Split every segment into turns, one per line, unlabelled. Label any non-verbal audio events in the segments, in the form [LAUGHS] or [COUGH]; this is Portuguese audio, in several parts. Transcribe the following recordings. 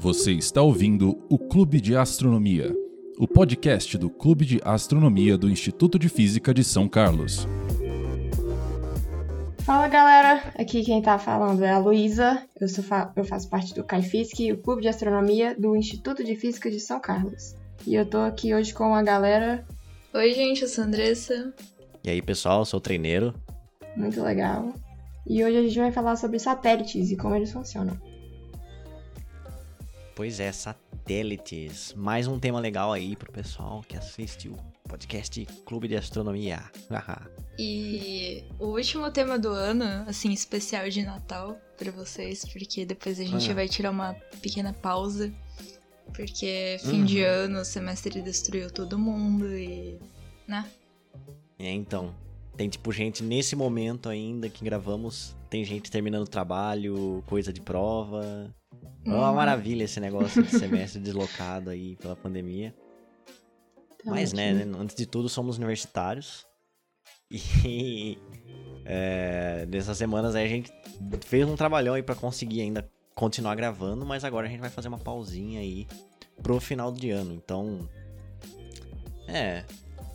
Você está ouvindo o Clube de Astronomia, o podcast do Clube de Astronomia do Instituto de Física de São Carlos.
Fala galera, aqui quem tá falando é a Luísa, eu, fa eu faço parte do CAIFISC, o Clube de Astronomia do Instituto de Física de São Carlos. E eu tô aqui hoje com a galera.
Oi gente, eu sou a Andressa.
E aí pessoal, eu sou o treineiro.
Muito legal. E hoje a gente vai falar sobre satélites e como eles funcionam.
Pois é, satélites. Mais um tema legal aí pro pessoal que assiste o podcast Clube de Astronomia.
e o último tema do ano, assim, especial de Natal para vocês, porque depois a gente ah. vai tirar uma pequena pausa. Porque fim uhum. de ano, o semestre destruiu todo mundo e. né?
É, então. Tem tipo gente nesse momento ainda que gravamos, tem gente terminando trabalho, coisa de prova. É uma uhum. maravilha esse negócio de semestre [LAUGHS] deslocado aí pela pandemia. Tá Mas, né, antes de tudo, somos universitários. [LAUGHS] E é, nessas semanas aí a gente fez um trabalhão aí pra conseguir ainda continuar gravando, mas agora a gente vai fazer uma pausinha aí pro final de ano. Então, é,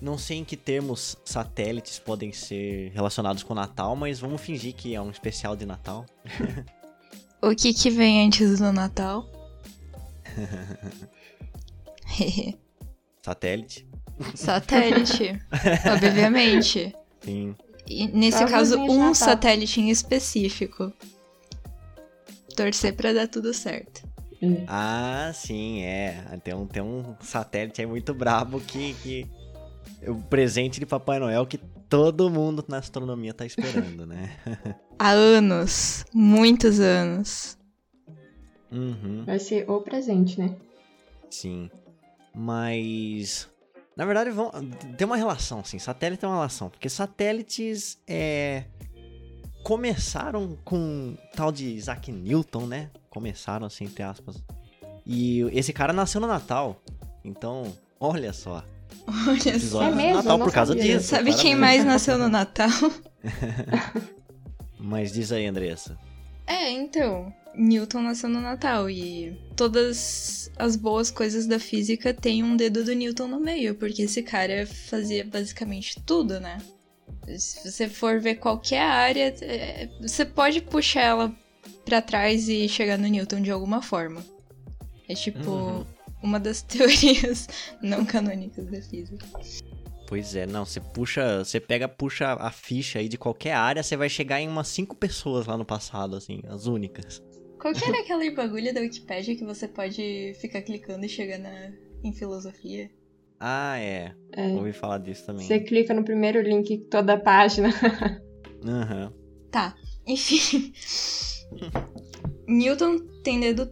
não sei em que termos satélites podem ser relacionados com o Natal, mas vamos fingir que é um especial de Natal.
O que que vem antes do Natal? [LAUGHS]
Satélite.
Satélite, [LAUGHS] obviamente.
Sim.
E nesse caso, um satélite em específico. Torcer para dar tudo certo.
Hum. Ah, sim, é. Tem um, tem um satélite aí muito brabo que, que. O presente de Papai Noel que todo mundo na astronomia tá esperando, né? [LAUGHS]
Há anos, muitos anos.
Uhum.
Vai ser o presente, né?
Sim. Mas. Na verdade, vão, tem uma relação, assim. Satélite tem uma relação. Porque satélites é, começaram com tal de Isaac Newton, né? Começaram, assim, entre aspas. E esse cara nasceu no Natal. Então, olha só.
Olha só.
É mesmo,
Natal por causa
sabia.
disso.
Sabe quem mais nasceu no Natal? [LAUGHS]
Mas diz aí, Andressa.
É, então. Newton nasceu no Natal e todas as boas coisas da física têm um dedo do Newton no meio, porque esse cara fazia basicamente tudo, né? Se você for ver qualquer área, é, você pode puxar ela para trás e chegar no Newton de alguma forma. É tipo, uhum uma das [LAUGHS] teorias não canônicas da física.
Pois é, não, você puxa, você pega, puxa a ficha aí de qualquer área, você vai chegar em umas cinco pessoas lá no passado, assim, as únicas.
Qual que era [LAUGHS] aquele bagulho da Wikipedia que você pode ficar clicando e chegar na, em filosofia?
Ah, é. é. Ouvi falar disso também.
Você clica no primeiro link toda a página. [LAUGHS]
Aham. Uhum.
Tá, enfim. Newton tem dedo,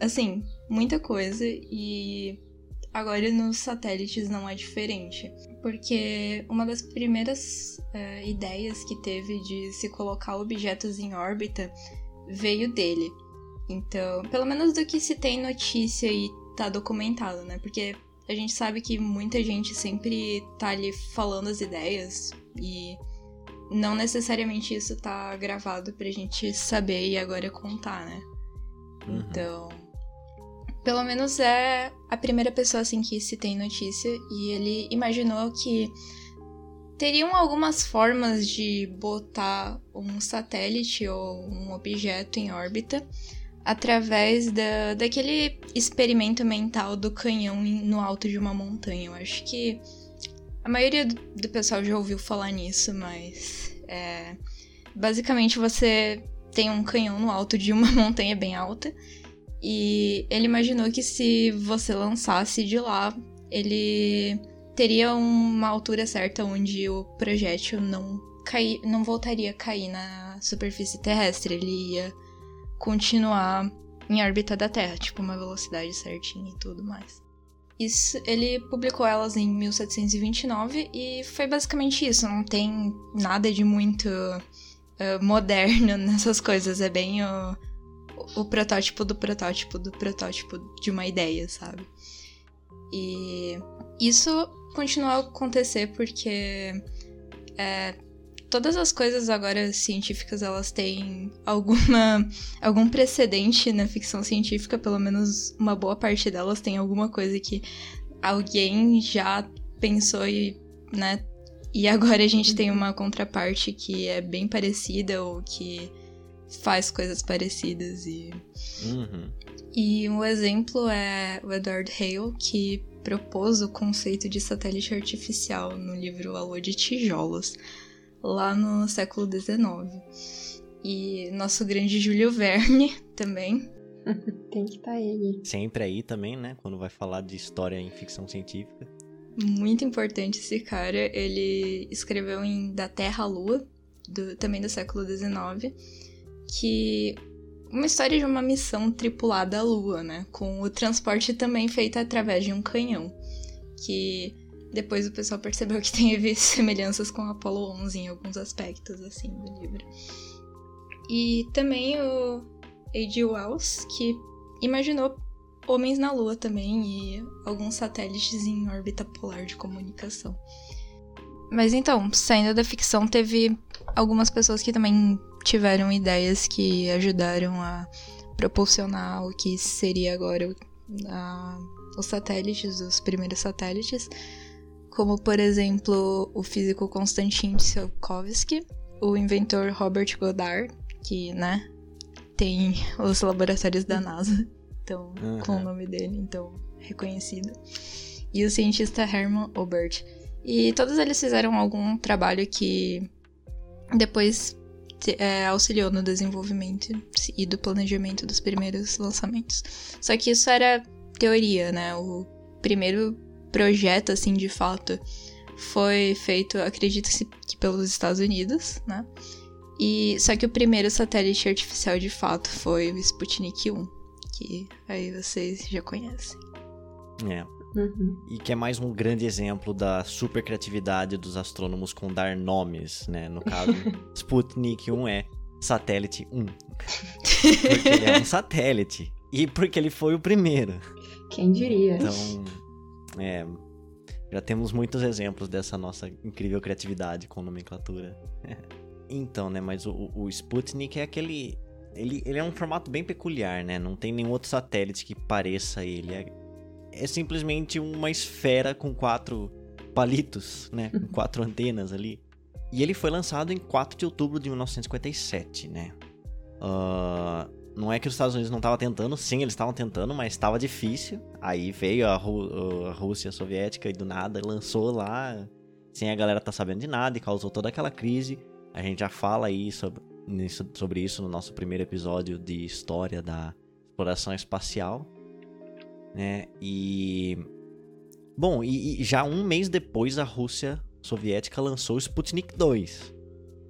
assim, muita coisa e agora nos satélites não é diferente. Porque uma das primeiras uh, ideias que teve de se colocar objetos em órbita veio dele. Então, pelo menos do que se tem notícia e tá documentado, né? Porque a gente sabe que muita gente sempre tá ali falando as ideias e não necessariamente isso tá gravado pra gente saber e agora contar, né? Uhum. Então, pelo menos é a primeira pessoa assim que se tem notícia e ele imaginou que teriam algumas formas de botar um satélite ou um objeto em órbita através da, daquele experimento mental do canhão no alto de uma montanha. Eu acho que a maioria do pessoal já ouviu falar nisso, mas é, basicamente você tem um canhão no alto de uma [LAUGHS] montanha bem alta e ele imaginou que se você lançasse de lá, ele teria uma altura certa onde o projétil não cair, não voltaria a cair na superfície terrestre, ele ia continuar em órbita da Terra, tipo uma velocidade certinha e tudo mais. Isso, ele publicou elas em 1729 e foi basicamente isso. Não tem nada de muito uh, moderno [LAUGHS] nessas coisas. É bem o o protótipo do protótipo do protótipo de uma ideia, sabe? E isso continuou a acontecer porque é, todas as coisas agora científicas elas têm alguma algum precedente na ficção científica, pelo menos uma boa parte delas tem alguma coisa que alguém já pensou e, né, e agora a gente tem uma contraparte que é bem parecida ou que faz coisas parecidas e
Uhum.
e um exemplo é o Edward Hale, que propôs o conceito de satélite artificial no livro A Lua de Tijolos, lá no século XIX. E nosso grande Júlio Verne [LAUGHS] também. [LAUGHS]
Tem que estar ele.
Sempre aí também, né? Quando vai falar de história em ficção científica.
Muito importante esse cara. Ele escreveu em Da Terra à Lua, do- também do século XIX, que uma história de uma missão tripulada à Lua, né? Com o transporte também feito através de um canhão. Que depois o pessoal percebeu que teve [LAUGHS] semelhanças com Apollo 11 em alguns aspectos, assim, do livro. E também o A.G. Wells, que imaginou homens na Lua também e alguns satélites em órbita polar de comunicação. Mas então, saindo da ficção, teve algumas pessoas que também tiveram ideias que ajudaram a propulsionar o que seria agora a- os satélites, os primeiros satélites, como por exemplo o físico Konstantin Tsiolkovsky, o inventor Robert Goddard, que, né, tem os laboratórios da NASA, então com o
Uhum.
nome dele, então reconhecido, e o cientista Hermann Oberth. E todos eles fizeram algum trabalho que depois é, auxiliou no desenvolvimento e do planejamento dos primeiros lançamentos. Só que isso era teoria, né? O primeiro projeto, assim, de fato, foi feito, acredita-se que pelos Estados Unidos, né? E só que o primeiro satélite artificial de fato foi o Sputnik 1, que aí vocês já conhecem.
É.
Uhum.
E que é mais um grande exemplo da super criatividade dos astrônomos com dar nomes, né? No caso, [LAUGHS] Sputnik 1 é satélite 1. [LAUGHS] Porque ele é um satélite. E porque ele foi o primeiro.
Quem diria?
Então, é. Já temos muitos exemplos dessa nossa incrível criatividade com nomenclatura. [LAUGHS] então, né? Mas o, o Sputnik é aquele. Ele, ele é um formato bem peculiar, né? Não tem nenhum outro satélite que pareça ele. É, é simplesmente uma esfera com quatro palitos, né? Com quatro antenas ali. E ele foi lançado em 4 de outubro de 1957, né? Ah, não é que os Estados Unidos não estavam tentando, sim, eles estavam tentando, mas estava difícil. Aí veio a, Ru- a Rússia soviética e do nada lançou lá, sem a galera tá sabendo de nada e causou toda aquela crise. A gente já fala aí sobre, sobre isso no nosso primeiro episódio de história da exploração espacial, né? E bom, e, e já um mês depois a Rússia soviética lançou o Sputnik 2.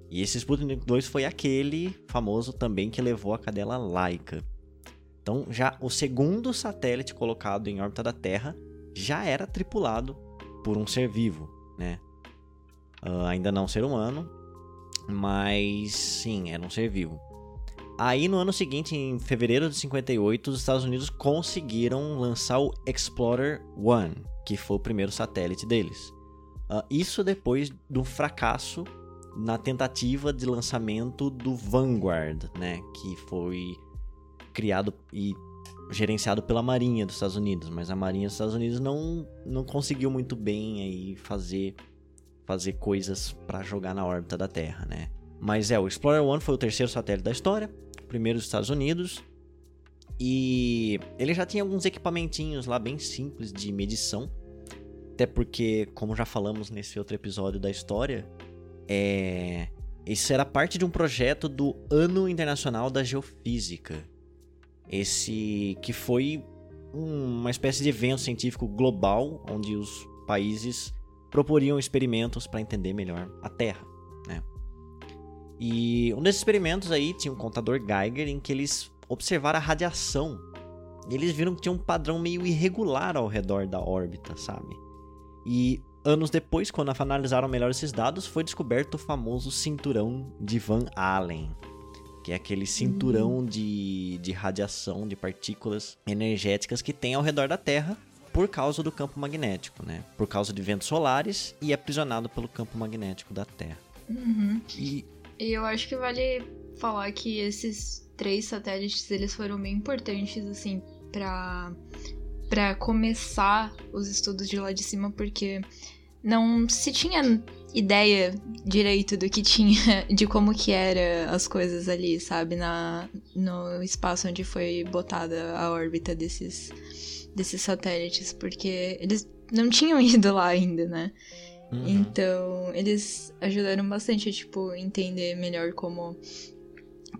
E esse Sputnik 2 foi aquele famoso também que levou a cadela Laika. Então, já o segundo satélite colocado em órbita da Terra já era tripulado por um ser vivo, né? Ah, ainda não ser humano, mas sim, era um ser vivo. Aí no ano seguinte, em fevereiro de 58, os Estados Unidos conseguiram lançar o Explorer 1, que foi o primeiro satélite deles. Ah, isso depois do fracasso na tentativa de lançamento do Vanguard, né, que foi criado e gerenciado pela Marinha dos Estados Unidos, mas a Marinha dos Estados Unidos não, não conseguiu muito bem aí fazer fazer coisas para jogar na órbita da Terra, né? Mas é, o Explorer 1 foi o terceiro satélite da história, primeiro dos Estados Unidos, e ele já tinha alguns equipamentinhos lá bem simples de medição, até porque, como já falamos nesse outro episódio da história, é... Isso era parte de um projeto do Ano Internacional da Geofísica. Esse que foi um- uma espécie de evento científico global onde os países proporiam experimentos para entender melhor a Terra? E um desses experimentos aí tinha um contador Geiger em que eles observaram a radiação. E eles viram que tinha um padrão meio irregular ao redor da órbita, sabe? E anos depois, quando analisaram melhor esses dados, foi descoberto o famoso cinturão de Van Allen, que é aquele cinturão de, de radiação, de partículas energéticas que tem ao redor da Terra por causa do campo magnético, né? Por causa de ventos solares e aprisionado pelo campo magnético da Terra.
Uhum. E... e eu acho que vale falar que esses três satélites eles foram bem importantes assim para para começar os estudos de lá de cima porque não se tinha ideia direito do que tinha, [LAUGHS] de como que era as coisas ali, sabe, na no espaço onde foi botada a órbita desses desses satélites, porque eles não tinham [LAUGHS] ido lá ainda, né? Uhum. Então, eles ajudaram bastante a, tipo, entender melhor como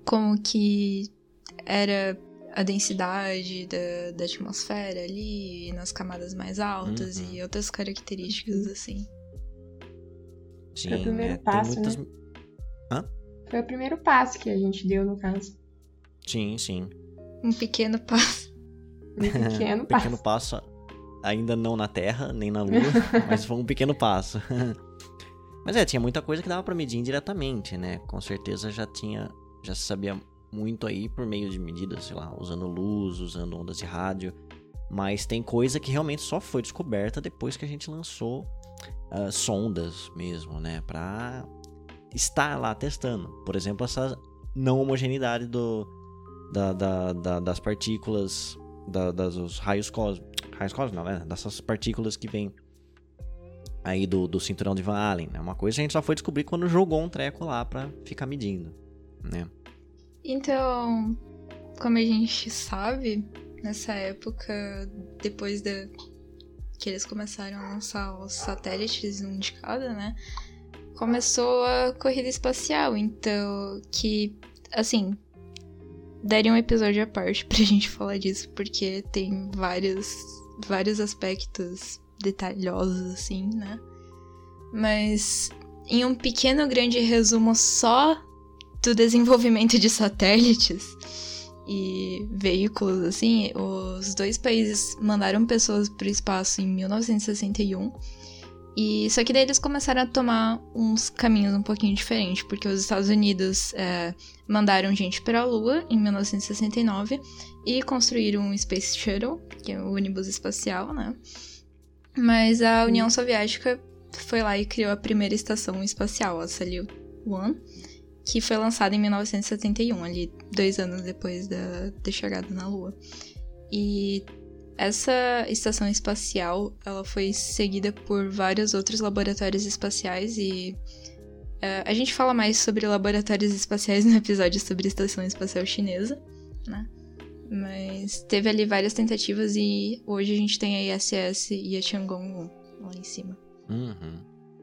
como que era a densidade da, da atmosfera ali, nas camadas mais altas uhum. e outras características, assim.
Sim, Foi o primeiro é, passo, muitas... né? Hã? Foi o primeiro passo que a gente deu, no caso.
Sim, sim.
Um pequeno passo.
Um pequeno [LAUGHS]
um passo. pequeno passo, ainda não na Terra, nem na Lua, [LAUGHS] mas foi um pequeno passo. [LAUGHS] mas é, tinha muita coisa que dava para medir indiretamente, né? Com certeza já tinha, já se sabia muito aí por meio de medidas, sei lá, usando luz, usando ondas de rádio. Mas tem coisa que realmente só foi descoberta depois que a gente lançou uh, sondas mesmo, né? Pra estar lá testando. Por exemplo, essa não homogeneidade do, da, da, da, das partículas, da, das, dos raios cósmicos. Raios cósmicos, né? Dessas partículas que vêm aí do, do cinturão de Van Allen. É né? uma coisa que a gente só foi descobrir quando jogou um treco lá pra ficar medindo, né?
Então, como a gente sabe, nessa época, depois que eles começaram a lançar os satélites um de cada, né? Começou a corrida espacial, então que assim, daria um episódio à parte pra [LAUGHS] gente falar disso, porque tem vários vários aspectos detalhosos assim, né? Mas em um pequeno grande resumo só do desenvolvimento de satélites e veículos, assim, os dois países mandaram pessoas para o espaço em 1961. E só que daí eles começaram a tomar uns caminhos um pouquinho diferentes, porque os Estados Unidos é, mandaram gente para a Lua em 1969 e construíram um Space Shuttle, que é o ônibus espacial, né? Mas a União Soviética foi lá e criou a primeira estação espacial, a Salyut 1 que foi lançada em 1971, ali dois anos depois da, da chegada na Lua. E essa estação espacial, ela foi seguida por vários outros laboratórios espaciais e uh, a gente fala mais sobre laboratórios espaciais [LAUGHS] no episódio sobre a estação espacial chinesa, né? Mas teve ali várias tentativas e hoje a gente tem a ISS e a Tiangong 1 lá em cima.
Uhum.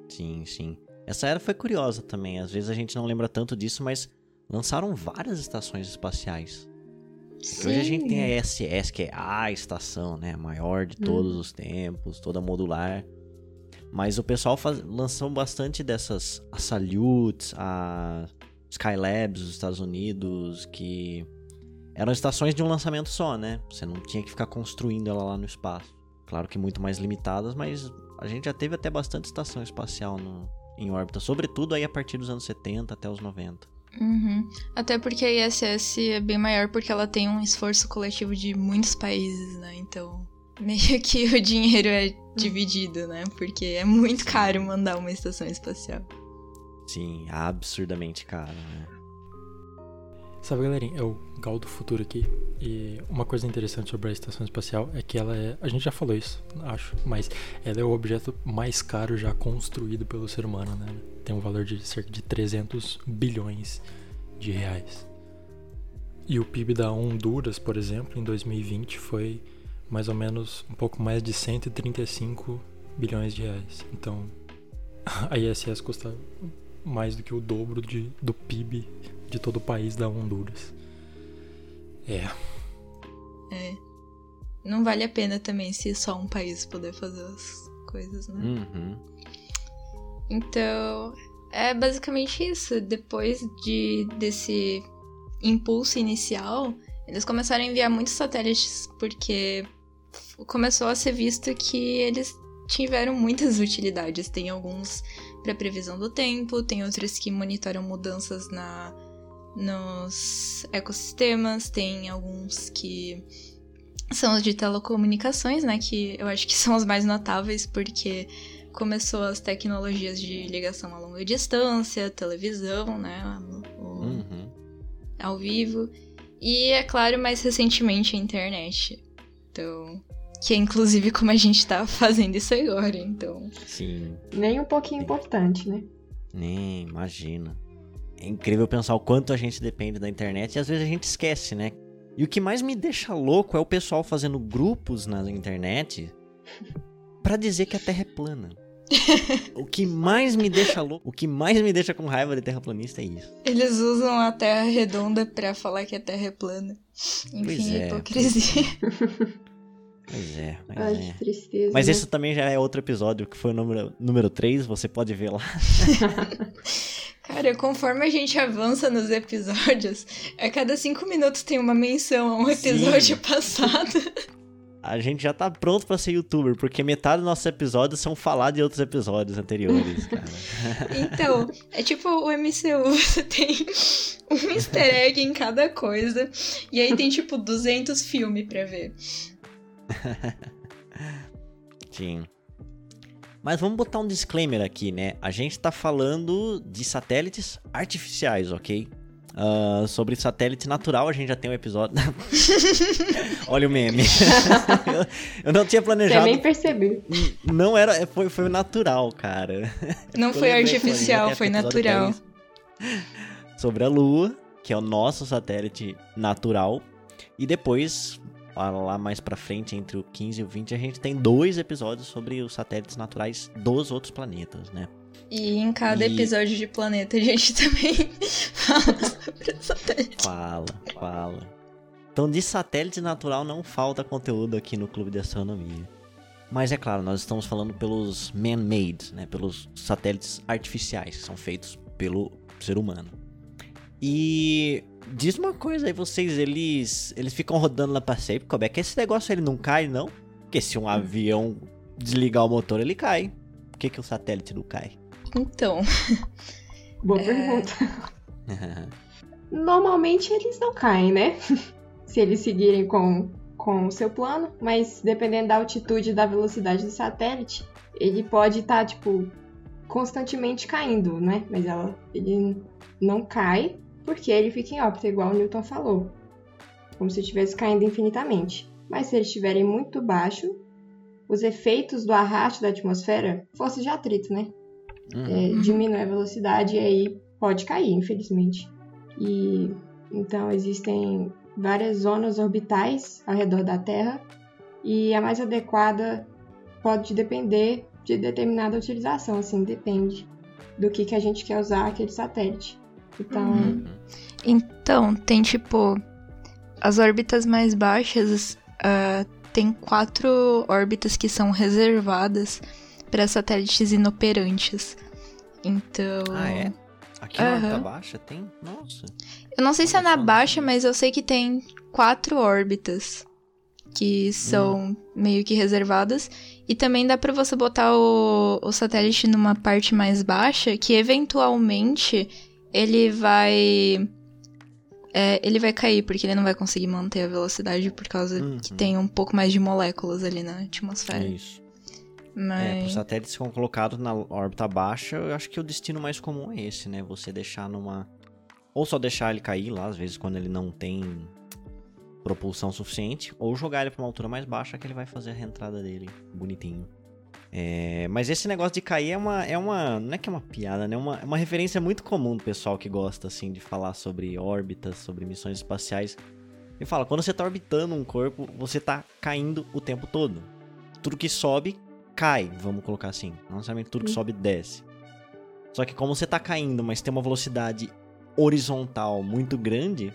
Sim, sim. Essa era foi curiosa também, às vezes a gente não lembra tanto disso, mas lançaram várias estações espaciais. Hoje a gente tem a ISS, que é a estação, né, maior de todos hum. os tempos, toda modular. Mas o pessoal faz, lançou bastante dessas, a Salutes, a Skylabs dos Estados Unidos, que eram estações de um lançamento só, né? Você não tinha que ficar construindo ela lá no espaço. Claro que muito mais limitadas, mas a gente já teve até bastante estação espacial no, em órbita, sobretudo aí a partir dos anos 70 até os 90.
Uhum. Até porque a ISS é bem maior porque ela tem um esforço coletivo de muitos países, né? Então, [LAUGHS] meio que o dinheiro é dividido, né? Porque é muito caro mandar uma estação espacial.
Sim, absurdamente caro, né?
Sabe, galerinha, é o Gal do Futuro aqui. E uma coisa interessante sobre a estação espacial é que ela é. A gente já falou isso, acho, mas ela é o objeto mais caro já construído pelo ser humano, né? Tem um valor de cerca de 300 bilhões de reais. E o PIB da Honduras, por exemplo, em 2020 foi mais ou menos um pouco mais de 135 bilhões de reais. Então, [LAUGHS] a ISS custa mais do que o dobro de, do PIB de todo o país da Honduras. É.
É. Não vale a pena também se só um país puder fazer as coisas, né?
Uhum.
Então, é basicamente isso. Depois de desse impulso inicial, eles começaram a enviar muitos satélites porque começou a ser visto que eles tiveram muitas [LAUGHS] utilidades. Tem alguns para previsão do tempo, tem outros que monitoram mudanças na nos ecossistemas, tem alguns que são os de telecomunicações, né, que eu acho que [LAUGHS] são os mais notáveis porque começou as tecnologias de ligação a longa distância, televisão, né? O,
Uhum.
ao vivo. E, é claro, mais recentemente a internet. Então. Que é inclusive como a gente tá [LAUGHS] fazendo isso agora, então.
Sim,
Nem um pouquinho importante, né?
nem imagina. É incrível pensar o quanto a gente depende da internet e às vezes a gente esquece, né? E o que mais me deixa louco é o pessoal fazendo grupos na internet [LAUGHS] pra dizer que a Terra é plana. [LAUGHS] o que mais me deixa louco, o que mais me deixa com raiva de terraplanista é isso.
Eles usam a Terra redonda pra falar que a Terra é plana. Enfim,
Pois é.
hipocrisia. [LAUGHS]
Pois é, mas
Ai,
é.
que tristeza.
Mas
né?
esse também já é outro episódio, que foi o número, número 3, você pode ver lá.
Cara, conforme a gente avança nos episódios, a cada cinco minutos tem uma menção a um episódio [LAUGHS] passado.
A gente já tá pronto pra ser youtuber, porque metade dos nossos episódios são falar de outros episódios anteriores, cara. [LAUGHS]
Então, é tipo o MCU, [LAUGHS] você tem um easter egg em cada coisa, e aí tem tipo 200 filmes pra ver.
Sim. Mas vamos botar um disclaimer aqui, né? A gente tá falando de satélites artificiais, ok? Ah, sobre satélite natural, a gente já tem um episódio. [LAUGHS] Olha o meme. eu, [LAUGHS] eu não tinha
Você
planejado.
nem percebeu.
Não era. Foi, foi natural, cara.
Não foi artificial, foi
é
natural.
Sobre a Lua, que é o nosso satélite natural. E depois, lá- mais pra frente, entre o 15 e o 20, a gente tem dois episódios sobre os satélites naturais dos outros planetas, né?
E em cada
E-
episódio de planeta a gente [LAUGHS] também fala sobre o satélite.
Fala, fala. Então, de satélite natural não falta conteúdo aqui no Clube de Astronomia. Mas é claro, nós estamos falando pelos man-made, né? Pelos satélites artificiais que são feitos pelo ser humano. E diz uma coisa aí, vocês, eles eles ficam rodando lá pra sempre, como é que esse negócio ele não cai, não? Porque se um avião desligar o motor, ele cai. Por que, que o satélite não cai?
Então, [LAUGHS]
Boa
É.
pergunta. Normalmente eles não caem, né? [LAUGHS] Se eles seguirem com, com o seu plano, mas dependendo da altitude e da velocidade do satélite, ele pode estar, tipo, constantemente caindo, né? Mas ela, ele não cai porque ele fica em órbita, igual o Newton falou. Como se estivesse caindo infinitamente. Mas se eles estiverem muito baixo, os efeitos do arrasto da atmosfera, força de atrito, né?
Uhum.
é, diminui a velocidade e aí pode cair, infelizmente. E então existem várias zonas orbitais ao redor da Terra e a mais adequada pode depender de determinada utilização, assim, depende do que, que a gente quer usar aquele satélite. Então,
Uhum. Então, tem tipo. As órbitas mais baixas. ah, tem quatro órbitas que são reservadas para satélites inoperantes. Então.
Ah, é? Aqui na
Aham.
órbita baixa tem? Nossa.
Eu não sei se é na baixa,
não
mas eu sei que tem quatro órbitas que são meio que reservadas. E também dá pra você botar o, o satélite numa parte mais baixa, que eventualmente ele vai. é, ele vai cair, porque ele não vai conseguir manter a velocidade por causa
Uhum.
que tem um pouco mais de moléculas ali na atmosfera.
Isso. É, para
Mas.
satélites que são colocados na órbita baixa, eu acho que o destino mais comum é esse, né? Você deixar numa. Ou só deixar ele cair lá, às vezes quando ele não tem propulsão suficiente, ou jogar ele pra uma altura mais baixa que ele vai fazer a reentrada dele bonitinho. É, mas esse negócio de cair é uma, é uma. Não é que é uma piada, né? É uma, é uma referência muito comum do pessoal que gosta, assim, de falar sobre órbitas, sobre missões espaciais. E fala, quando você tá orbitando um corpo, você tá caindo o tempo todo. Tudo que sobe, cai, vamos colocar assim. Não necessariamente tudo que
Sim.
sobe, desce. Só que como você tá caindo, mas tem uma velocidade horizontal muito grande,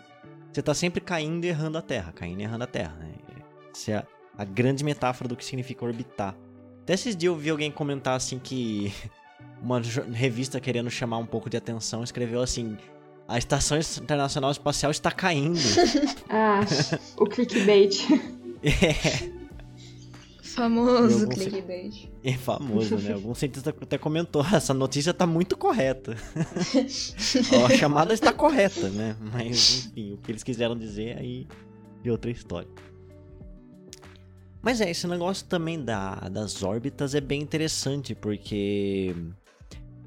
você tá sempre caindo e errando a Terra, caindo e errando a Terra. Né? Essa é a, a grande metáfora do que significa orbitar. Até esses dias eu vi alguém comentar assim que [LAUGHS] uma revista querendo chamar um pouco de atenção escreveu assim: a Estação Internacional Espacial está caindo. [LAUGHS]
ah, o clickbait. [LAUGHS]
é,
Famoso clickbait.
é famoso, né? Algum cientista até comentou: essa notícia tá muito correta. Ó, a chamada está correta, né? Mas enfim, o que eles quiseram dizer aí de outra história. Mas é, esse negócio também da, das órbitas é bem interessante, porque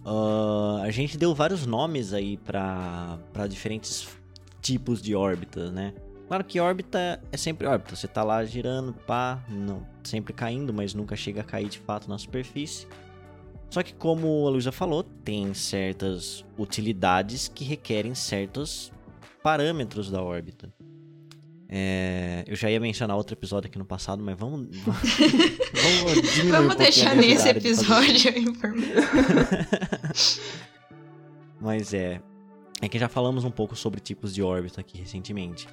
uh, a gente deu vários nomes aí para diferentes tipos de órbitas, né? Claro que órbita é sempre órbita, você tá lá girando, pá, não, sempre caindo, mas nunca chega a cair de fato na superfície. Só que como a Luísa falou, tem certas utilidades que requerem certos parâmetros da órbita. É, eu já ia mencionar outro episódio aqui no passado, mas vamos. [LAUGHS]
Vamos, vamos, vamos um deixar nesse episódio aí por [LAUGHS]
Mas é. É que já falamos um pouco sobre tipos de órbita aqui recentemente.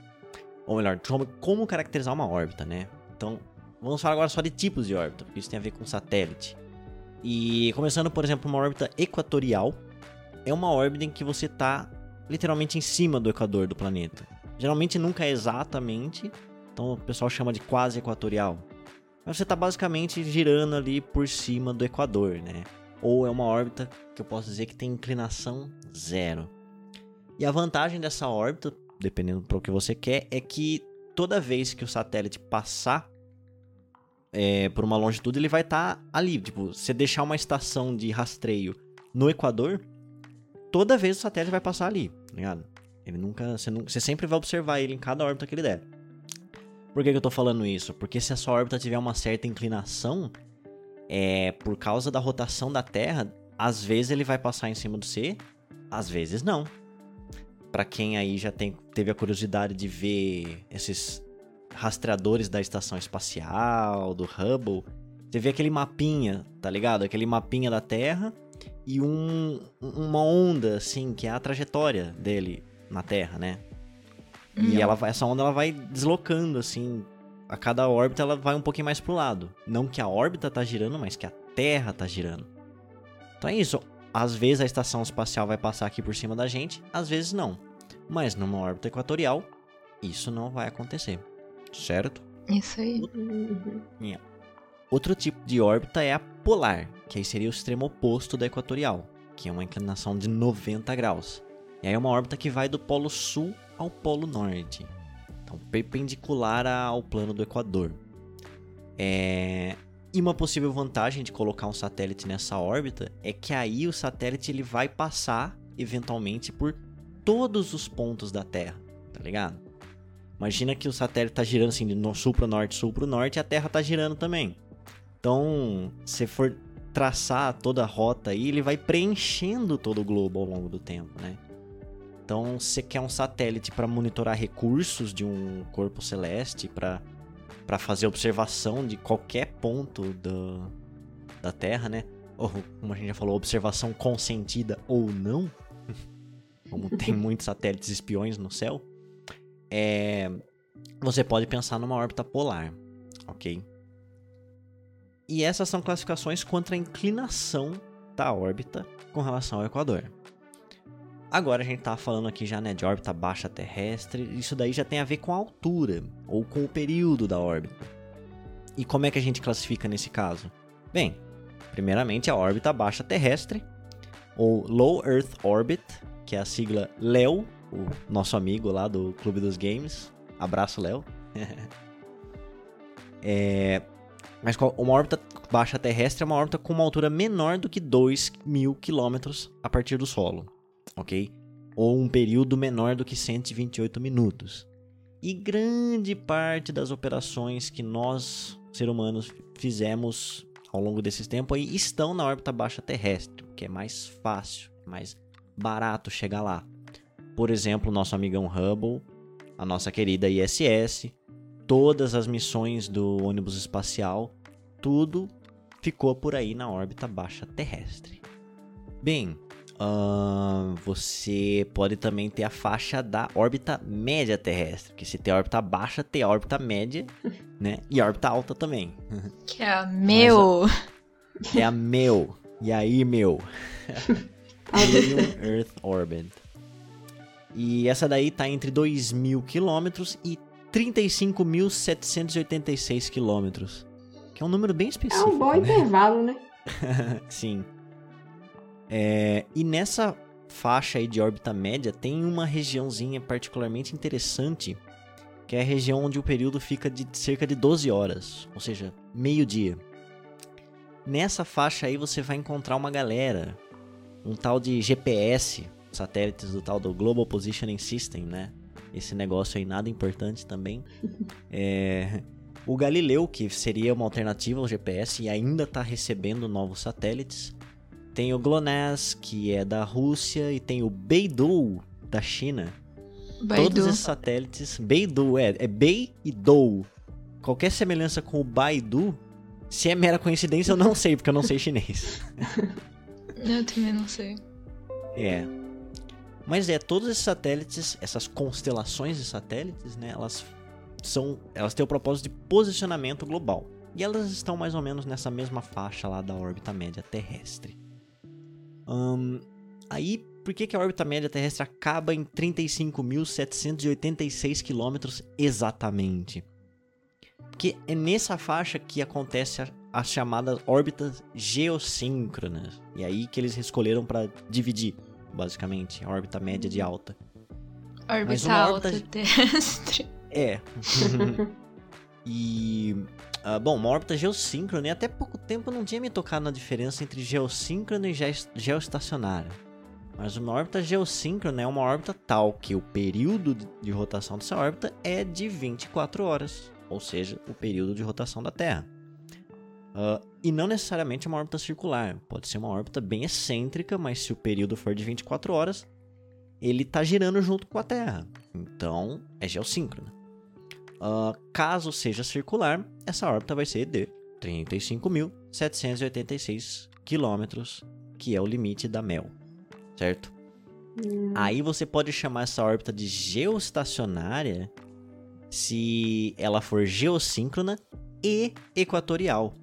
Ou melhor, como caracterizar uma órbita, né? Então, vamos falar agora só de tipos de órbita, porque isso tem a ver com satélite. E começando, por exemplo, uma órbita equatorial, é uma órbita em que você está literalmente em cima do equador do planeta. Geralmente nunca é exatamente, então o pessoal chama de quase equatorial. Mas você está basicamente girando ali por cima do equador, né? Ou é uma órbita que eu posso dizer que tem inclinação zero. E a vantagem dessa órbita, dependendo do que você quer, é que toda vez que o satélite passar é, por uma longitude, ele vai estar tá ali. Tipo, você deixar uma estação de rastreio no Equador, toda vez o satélite vai passar ali, tá ligado? Ele nunca você, nunca. você sempre vai observar ele em cada órbita que ele der. Por que, que eu tô falando isso? Porque se a sua órbita tiver uma certa inclinação, é por causa da rotação da Terra, às vezes ele vai passar em cima do C, às vezes não. Para quem aí já tem, teve a curiosidade de ver esses rastreadores da estação espacial, do Hubble, você vê aquele mapinha, tá ligado? Aquele mapinha da Terra e um, uma onda, assim, que é a trajetória dele na Terra, né? E ela vai, essa onda ela vai deslocando, assim, a cada órbita ela vai um pouquinho mais pro lado. Não que a órbita tá girando, mas que a Terra tá girando. Então é isso. Às vezes a estação espacial vai passar aqui por cima da gente, às vezes não. Mas numa órbita equatorial, isso não vai acontecer certo?
Isso aí.
Yeah. Outro tipo de órbita é a polar, que aí seria o extremo oposto da equatorial, que é uma inclinação de 90 graus. E aí é uma órbita que vai do polo sul ao polo norte. Então, perpendicular ao plano do Equador. É... E uma possível vantagem de colocar um satélite nessa órbita é que aí o satélite ele vai passar, eventualmente, por todos os pontos da Terra, tá ligado? Imagina que o satélite está girando assim de sul para norte, sul para norte, e a Terra está girando também. Então, se for traçar toda a rota aí, ele vai preenchendo todo o globo ao longo do tempo, né? Então, você quer um satélite para monitorar recursos de um corpo celeste, para para fazer observação de qualquer ponto do, da Terra, né? Ou, como a gente já falou, observação consentida ou não, [LAUGHS] como tem [LAUGHS] muitos satélites espiões no céu é, você pode pensar numa órbita polar, ok? E essas são classificações contra a inclinação da órbita com relação ao Equador. Agora a gente está falando aqui já né, de órbita baixa terrestre, isso daí já tem a ver com a altura, ou com o período da órbita. E como é que a gente classifica nesse caso? Bem, primeiramente a órbita baixa terrestre, ou Low Earth Orbit, que é a sigla LEO, o nosso amigo lá do Clube dos Games. Abraço, Léo. [LAUGHS] é, mas uma órbita baixa terrestre é uma órbita com uma altura menor do que 2 mil quilômetros a partir do solo, ok? Ou um período menor do que 128 minutos. E grande parte das operações que nós, seres humanos, fizemos ao longo desses tempos aí estão na órbita baixa terrestre, que é mais fácil, mais barato chegar lá. Por exemplo, nosso amigão Hubble, a nossa querida ISS, todas as missões do ônibus espacial, tudo ficou por aí na órbita baixa terrestre. Bem, uh, você pode também ter a faixa da órbita média terrestre, que se tem a órbita baixa, tem a órbita média, [LAUGHS] né? E a órbita alta também. [LAUGHS]
Que é a meu.
é a meu. E aí, meu? [LAUGHS] Medium Earth Orbit. E essa daí tá entre 2.000 quilômetros e 35.786 quilômetros. Que é um número bem específico.
É um bom
né?
intervalo, né?
Sim. É, e nessa faixa aí de órbita média tem uma regiãozinha particularmente interessante que é a região onde o período fica de cerca de 12 horas, ou seja, meio-dia. Nessa faixa aí você vai encontrar uma galera, um tal de GPS, satélites do tal do Global Positioning System, né? Esse negócio aí nada importante também. [LAUGHS] É, o Galileu, que seria uma alternativa ao GPS e ainda está recebendo novos satélites. Tem o GLONASS, que é da Rússia, e tem o Beidou, da China.
Baidu.
Todos esses satélites. Beidou, é, é Bei e Dou. Qualquer semelhança com o Baidu, se é mera coincidência, eu não sei, porque eu não sei chinês. [LAUGHS]
Eu também não sei.
É. Mas é, todos esses satélites, essas constelações de satélites, né, elas são, elas têm o propósito de posicionamento global. E elas estão mais ou menos nessa mesma faixa lá da órbita média terrestre. Ahn, aí, por que, que a órbita média terrestre acaba em 35.786 quilômetros exatamente? Porque é nessa faixa que acontece a- as chamadas órbitas geossíncronas. E aí que eles escolheram para dividir, basicamente, a órbita média de alta. Mas
Órbita
uma
alta
órbita-
terrestre.
É. [LAUGHS] e. ah, bom, uma órbita geossíncrona, e até pouco tempo não tinha me tocado na diferença entre geossíncrona e ge- geoestacionária. Mas uma órbita geossíncrona é uma órbita tal que o período de- rotação dessa órbita é de 24 horas, ou seja, o período de rotação da Terra. Ah, e não necessariamente uma órbita circular, pode ser uma órbita bem excêntrica, mas se o período for de 24 horas, ele está girando junto com a Terra. Então, é geossíncrona. Ah, caso seja circular, essa órbita vai ser de 35.786 quilômetros, que é o limite da MEL, certo?
Hum,
Aí você pode chamar essa órbita de geoestacionária se ela for geossíncrona e equatorial.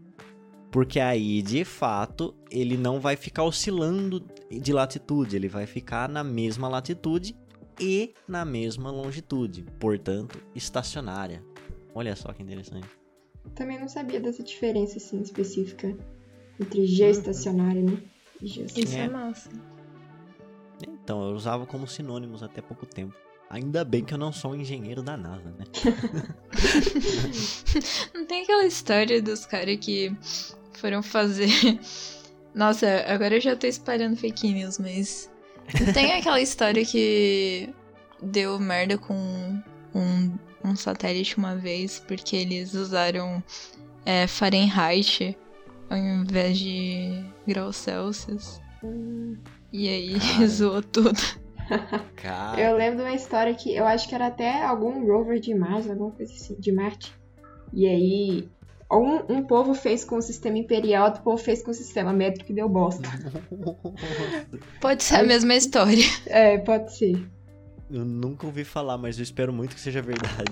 Porque aí, de fato, ele não vai ficar oscilando de latitude, ele vai ficar na mesma latitude e na mesma longitude, portanto, estacionária. Olha só que interessante.
Também não sabia dessa diferença assim específica entre geoestacionário, né? E geoestacionário.
Isso é
É.
massa.
Então, eu usava como sinônimos até pouco tempo. Ainda bem que eu não sou um engenheiro da NASA, né? [LAUGHS]
Não tem aquela história dos caras que foram fazer. [LAUGHS] Nossa, agora eu já tô espalhando fake news, mas. Tem aquela história que deu merda com um, um satélite uma vez porque eles usaram é, Fahrenheit ao invés de graus Celsius.
Hum,
E aí [LAUGHS]
Cara.
zoou tudo.
Cara,
Eu lembro de uma história que eu acho que era até algum rover de Marte, alguma coisa assim, de Marte. E aí, um, um povo fez com o sistema imperial, outro povo fez com o sistema métrico e deu bosta. [LAUGHS]
Pode ser a
Ai.
mesma história.
É, pode ser.
Eu nunca ouvi falar, mas eu espero muito que seja verdade.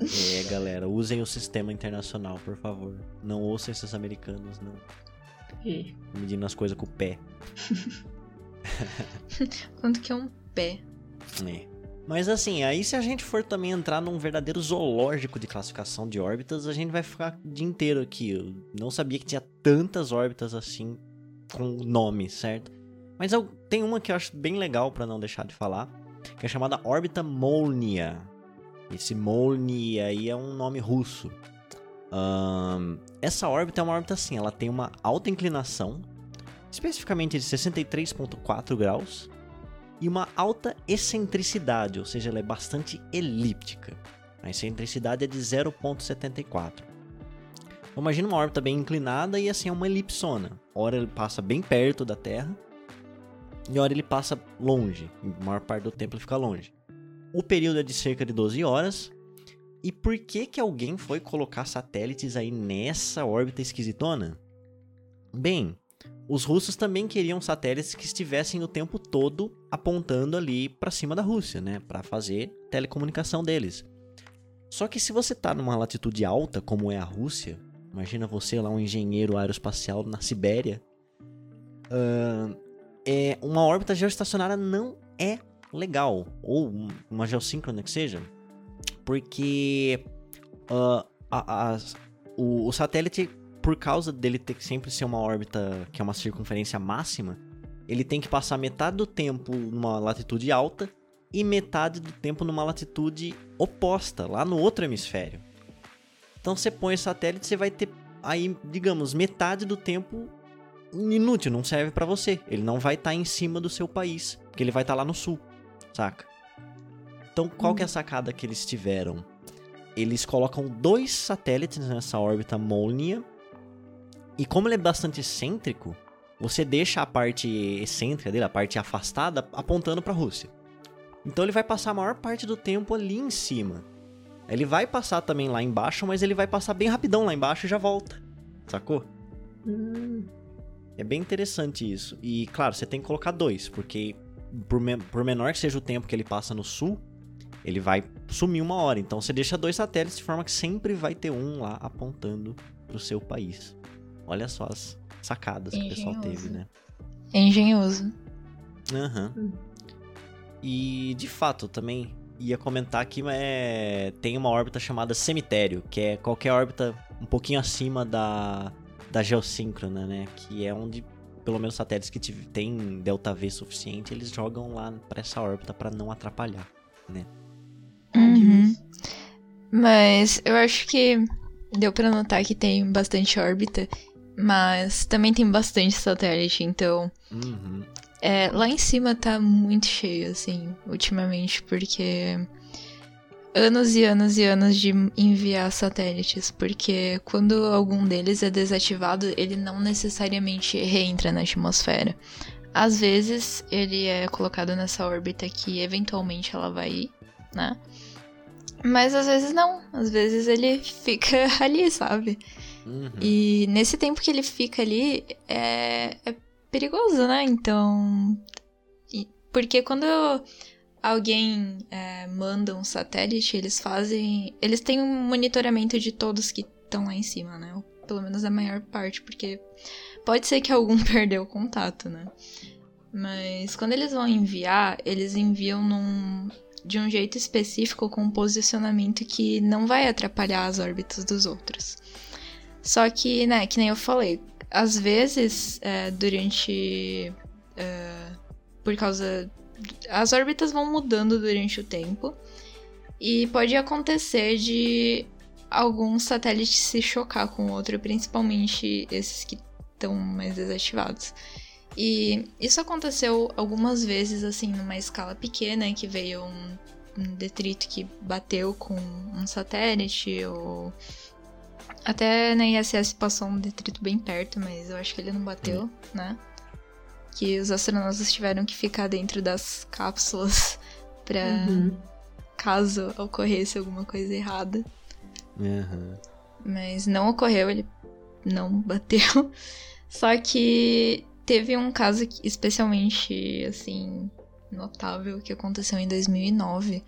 [LAUGHS] é, galera, usem o sistema internacional, por favor. Não ouçam esses americanos, não.
É.
Medindo as coisas com o pé.
Quanto que é um pé?
É. Mas assim, aí se a gente for também entrar num verdadeiro zoológico de classificação de órbitas, a gente vai ficar o dia inteiro aqui. Eu não sabia que tinha tantas órbitas assim com nome, certo? Mas eu tenho uma que eu acho bem legal pra não deixar de falar, que é chamada órbita Molnia. Esse Molnia aí é um nome russo. Ahn, essa órbita é uma órbita assim, ela tem uma alta inclinação, especificamente de 63,4 graus, e uma alta excentricidade, ou seja, ela é bastante elíptica. A excentricidade é de 0,74. Então, imagina uma órbita bem inclinada e assim é uma elipsona. Hora ele passa bem perto da Terra e hora ele passa longe. A maior parte do tempo ele fica longe. O período é de cerca de 12 horas. E por que que alguém foi colocar satélites aí nessa órbita esquisitona? Bem, os russos também queriam satélites que estivessem o tempo todo apontando ali para cima da Rússia, né, para fazer telecomunicação deles. Só que se você tá numa latitude alta, como é a Rússia, imagina você lá um engenheiro aeroespacial na Sibéria, ahn, é uma órbita geoestacionária não é legal ou um- uma geossíncrona que seja, porque ah, a- as- o, o satélite por causa dele ter que sempre ser uma órbita que é uma circunferência máxima, ele tem que passar metade do tempo numa latitude alta e metade do tempo numa latitude oposta, lá no outro hemisfério. Então você põe esse satélite, você vai ter aí, digamos, metade do tempo inútil, não serve para você. Ele não vai estar tá em cima do seu país, porque ele vai estar tá lá no sul, saca? Então, qual que é a sacada que eles tiveram? Eles colocam dois satélites nessa órbita Molnia, e como ele é bastante excêntrico, você deixa a parte excêntrica dele, a parte afastada, apontando para a Rússia. Então ele vai passar a maior parte do tempo ali em cima. Ele vai passar também lá embaixo, mas ele vai passar bem rapidão lá embaixo e já volta. Sacou?
Hum.
É bem interessante isso. E claro, você tem que colocar dois, porque por, me por menor que seja o tempo que ele passa no sul, ele vai sumir uma hora. Então você deixa dois satélites de forma que sempre vai ter um lá apontando pro seu país. Olha só as sacadas que o pessoal teve, né?
É engenhoso.
Aham. Uhum. E de fato, também ia comentar que é, tem uma órbita chamada cemitério, que é qualquer órbita um pouquinho acima da, da geossíncrona, né? Que é onde, pelo menos satélites que tem delta V suficiente, eles jogam lá para essa órbita para não atrapalhar, né?
Uhum. Mas eu acho que deu para notar que tem bastante órbita, mas também tem bastante satélite, então
uhum.
É, lá em cima tá muito cheio, assim, ultimamente, porque anos e anos e anos de enviar satélites, porque quando algum deles é desativado, ele não necessariamente reentra na atmosfera. Às vezes ele é colocado nessa órbita que eventualmente ela vai ir, né? Mas às vezes não, às vezes ele [LAUGHS] fica ali, sabe?
Uhum.
E nesse tempo que ele fica ali, é, é perigoso, né? Então. Porque quando alguém é, manda um satélite, eles fazem. Eles têm um monitoramento de todos que estão lá em cima, né? Ou pelo menos a maior parte, porque pode ser que algum [LAUGHS] perdeu o contato, né? Mas quando eles vão enviar, eles enviam num, de um jeito específico com um posicionamento que não vai atrapalhar as órbitas dos outros. Só que, né, que nem eu falei, às vezes, é, durante. É, por causa. As órbitas vão mudando durante o tempo. E pode acontecer de algum satélite se chocar com o outro, principalmente esses que estão mais desativados. E isso aconteceu algumas vezes, assim, numa escala pequena, que veio um, um detrito que bateu com um satélite, ou até na ISS passou um detrito bem perto, mas eu acho que ele não bateu, hum. né? Que os astronautas tiveram que ficar dentro das cápsulas [LAUGHS] pra uhum. caso ocorresse alguma coisa errada.
Uhum.
Mas não ocorreu, ele não bateu. [LAUGHS] Só que teve um caso especialmente, assim, notável que aconteceu em 2009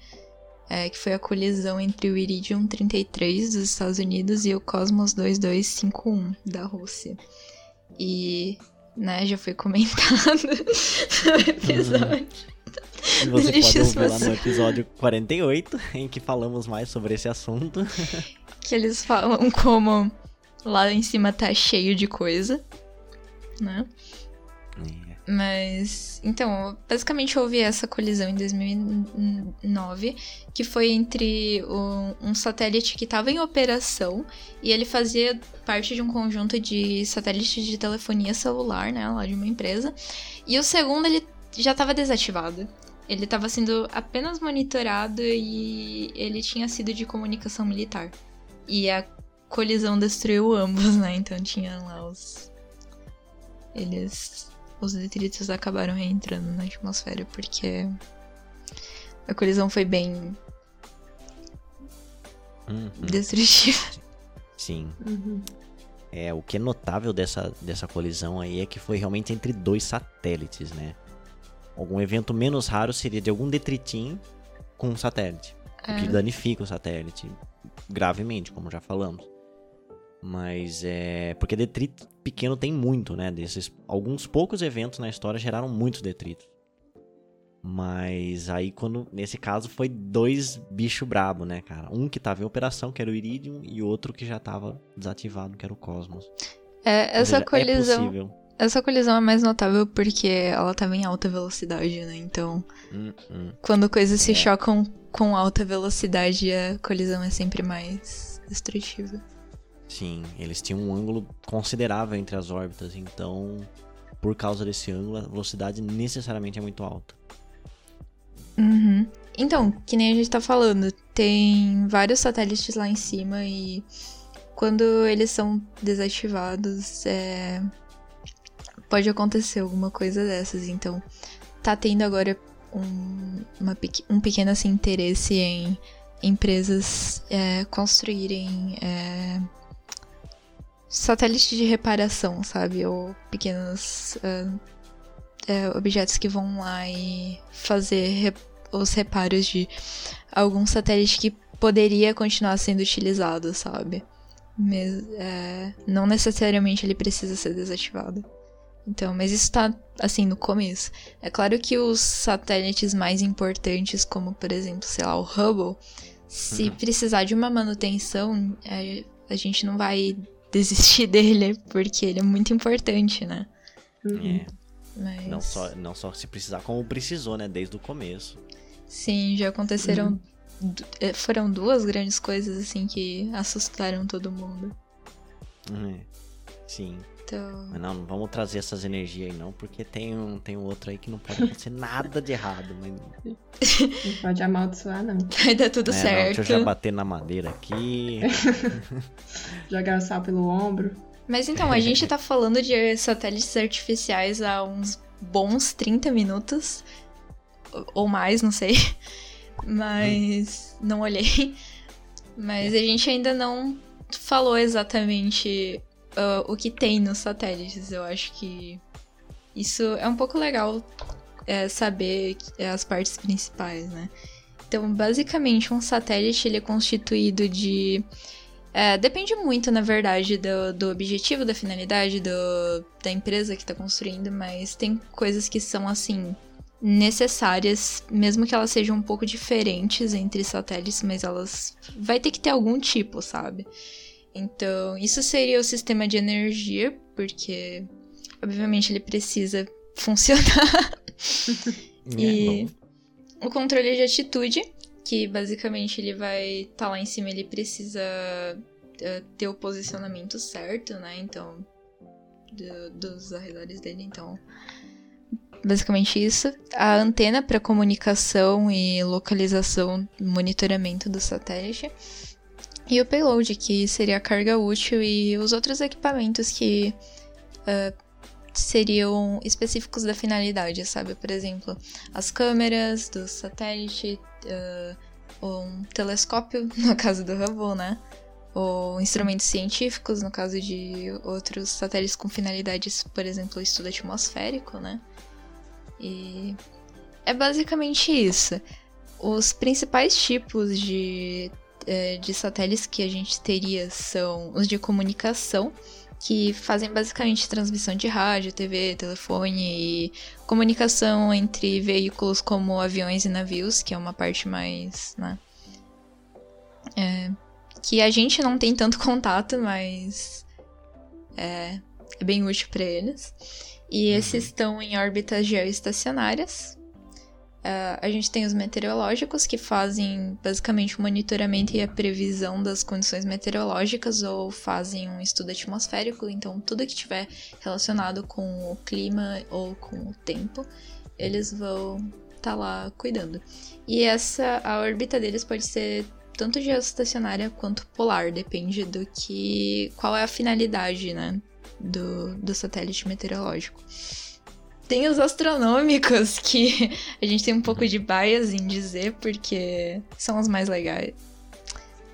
é, que foi a colisão entre o Iridium 33 dos Estados Unidos e o Cosmos 2251 da Rússia. E, né, já foi comentado [LAUGHS] no episódio.
Uhum. Você pode ouvir lá no episódio 48, em que falamos mais sobre esse assunto. [LAUGHS]
que eles falam como lá em cima tá cheio de coisa, né? Mas, então, basicamente houve essa colisão em 2009, que foi entre o, um satélite que estava em operação e ele fazia parte de um conjunto de satélites de telefonia celular, né, lá de uma empresa. E o segundo, ele já estava desativado. Ele estava sendo apenas monitorado e ele tinha sido de comunicação militar. E a colisão destruiu ambos, né? Então tinha lá os. Eles os detritos acabaram reentrando na atmosfera porque a colisão foi bem
uhum.
destrutiva.
Sim.
Uhum.
É, o que é notável dessa, dessa colisão aí é que foi realmente entre dois satélites, né? Algum evento menos raro seria de algum detritinho com um satélite. É. O que é. danifica o satélite gravemente, como já falamos. Mas é. Porque detrito pequeno tem muito, né? Desses, alguns poucos eventos na história geraram muitos detritos. Mas aí, quando. Nesse caso, foi dois bichos brabo, né, cara? Um que tava em operação, que era o Iridium, e outro que já tava desativado, que era o Cosmos.
É, essa seja, é colisão. É essa colisão é mais notável porque ela tava em alta velocidade, né? Então,
Hum, hum.
quando coisas se
É.
chocam com alta velocidade, a colisão é sempre mais destrutiva.
Sim, eles tinham um ângulo considerável entre as órbitas, então, por causa desse ângulo, a velocidade necessariamente é muito alta.
Uhum. Então, que nem a gente tá falando, tem vários satélites lá em cima e quando eles são desativados, é... pode acontecer alguma coisa dessas. Então, tá tendo agora um, uma um pequeno assim, interesse em empresas é, construírem é, satélites de reparação, sabe? Ou pequenos ah, é, objetos que vão lá e fazer re- os reparos de algum satélite que poderia continuar sendo utilizado, sabe? Mes- é, não necessariamente ele precisa ser desativado. Então, mas isso tá assim no começo. É claro que os satélites mais importantes, como por exemplo, sei lá, o Hubble, se
Uhum.
precisar de uma manutenção, é, a gente não vai desistir [LAUGHS] dele, porque ele é muito importante, né?
Uhum.
É,
Mas...
não só, não só se precisar, como precisou, né, desde o começo.
Sim, já aconteceram. du- eh, Foram duas grandes coisas assim que assustaram todo mundo.
Uhum. Sim,
Então.
mas não, não vamos trazer essas energias aí não, porque tem um, tem um outro aí que não pode acontecer nada de errado. Mas... [LAUGHS]
Não pode amaldiçoar, não.
Vai dar tudo
É, não,
certo.
deixa eu já bater na madeira aqui. [LAUGHS]
Jogar o sal pelo ombro.
Mas então, a gente [LAUGHS] tá falando de satélites artificiais há uns bons 30 minutos. ou- Ou mais, não sei. Mas. Não olhei. Mas a gente ainda não falou exatamente ah, o que tem nos satélites. Eu acho que isso é um pouco legal é, saber é, as partes principais, né? Então, basicamente, um satélite ele é constituído de é, depende muito, na verdade, do, do objetivo, da finalidade do, da empresa que está construindo, mas tem coisas que são, assim, necessárias, mesmo que elas sejam um pouco diferentes entre satélites, mas elas. Vai ter que ter algum tipo, sabe? Então, isso seria o sistema de energia, porque, obviamente, ele precisa [LAUGHS] funcionar. [LAUGHS] E-
É, bom.
o controle de atitude, que basicamente ele vai estar lá em cima, ele precisa eh, ter o posicionamento certo, né? Então, do- dos arredores dele, então. Basicamente isso. A antena para comunicação e localização, monitoramento do satélite. E o payload, que seria a carga útil e os outros equipamentos que eh, seriam específicos da finalidade, sabe? Por exemplo, as câmeras do satélite, ah, um telescópio, [LAUGHS] no caso do Hubble, né? Ou instrumentos científicos, no caso de outros satélites com finalidades, por exemplo, estudo atmosférico, né? E é basicamente isso. Os principais tipos de, de satélites que a gente teria são os de comunicação, que fazem basicamente transmissão de rádio, TV, telefone e comunicação entre veículos como aviões e navios, que é uma parte mais, né? É, que a gente não tem tanto [LAUGHS] contato, mas é, é bem útil para eles. E esses estão em órbitas geoestacionárias. É, a gente tem os meteorológicos, que fazem basicamente o monitoramento e a previsão das condições meteorológicas ou fazem um estudo atmosférico. Então, tudo que tiver relacionado com o clima ou com o tempo, eles vão estar lá cuidando. E essa, a órbita deles pode ser tanto geoestacionária quanto polar, depende do que. qual é a finalidade, né? Do, do satélite meteorológico. Tem os astronômicos, que [LAUGHS] a gente tem um pouco de bias em dizer, porque são os mais legais.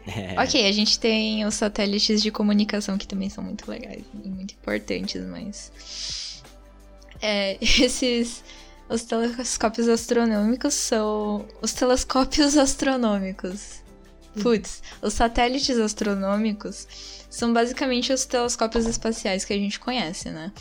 É,
Ok, a gente tem os satélites de comunicação que também são muito legais e muito importantes, mas. É, [LAUGHS] esses. Os telescópios astronômicos são. Os telescópios astronômicos. Putz, os satélites astronômicos são basicamente os telescópios espaciais que a gente conhece, né?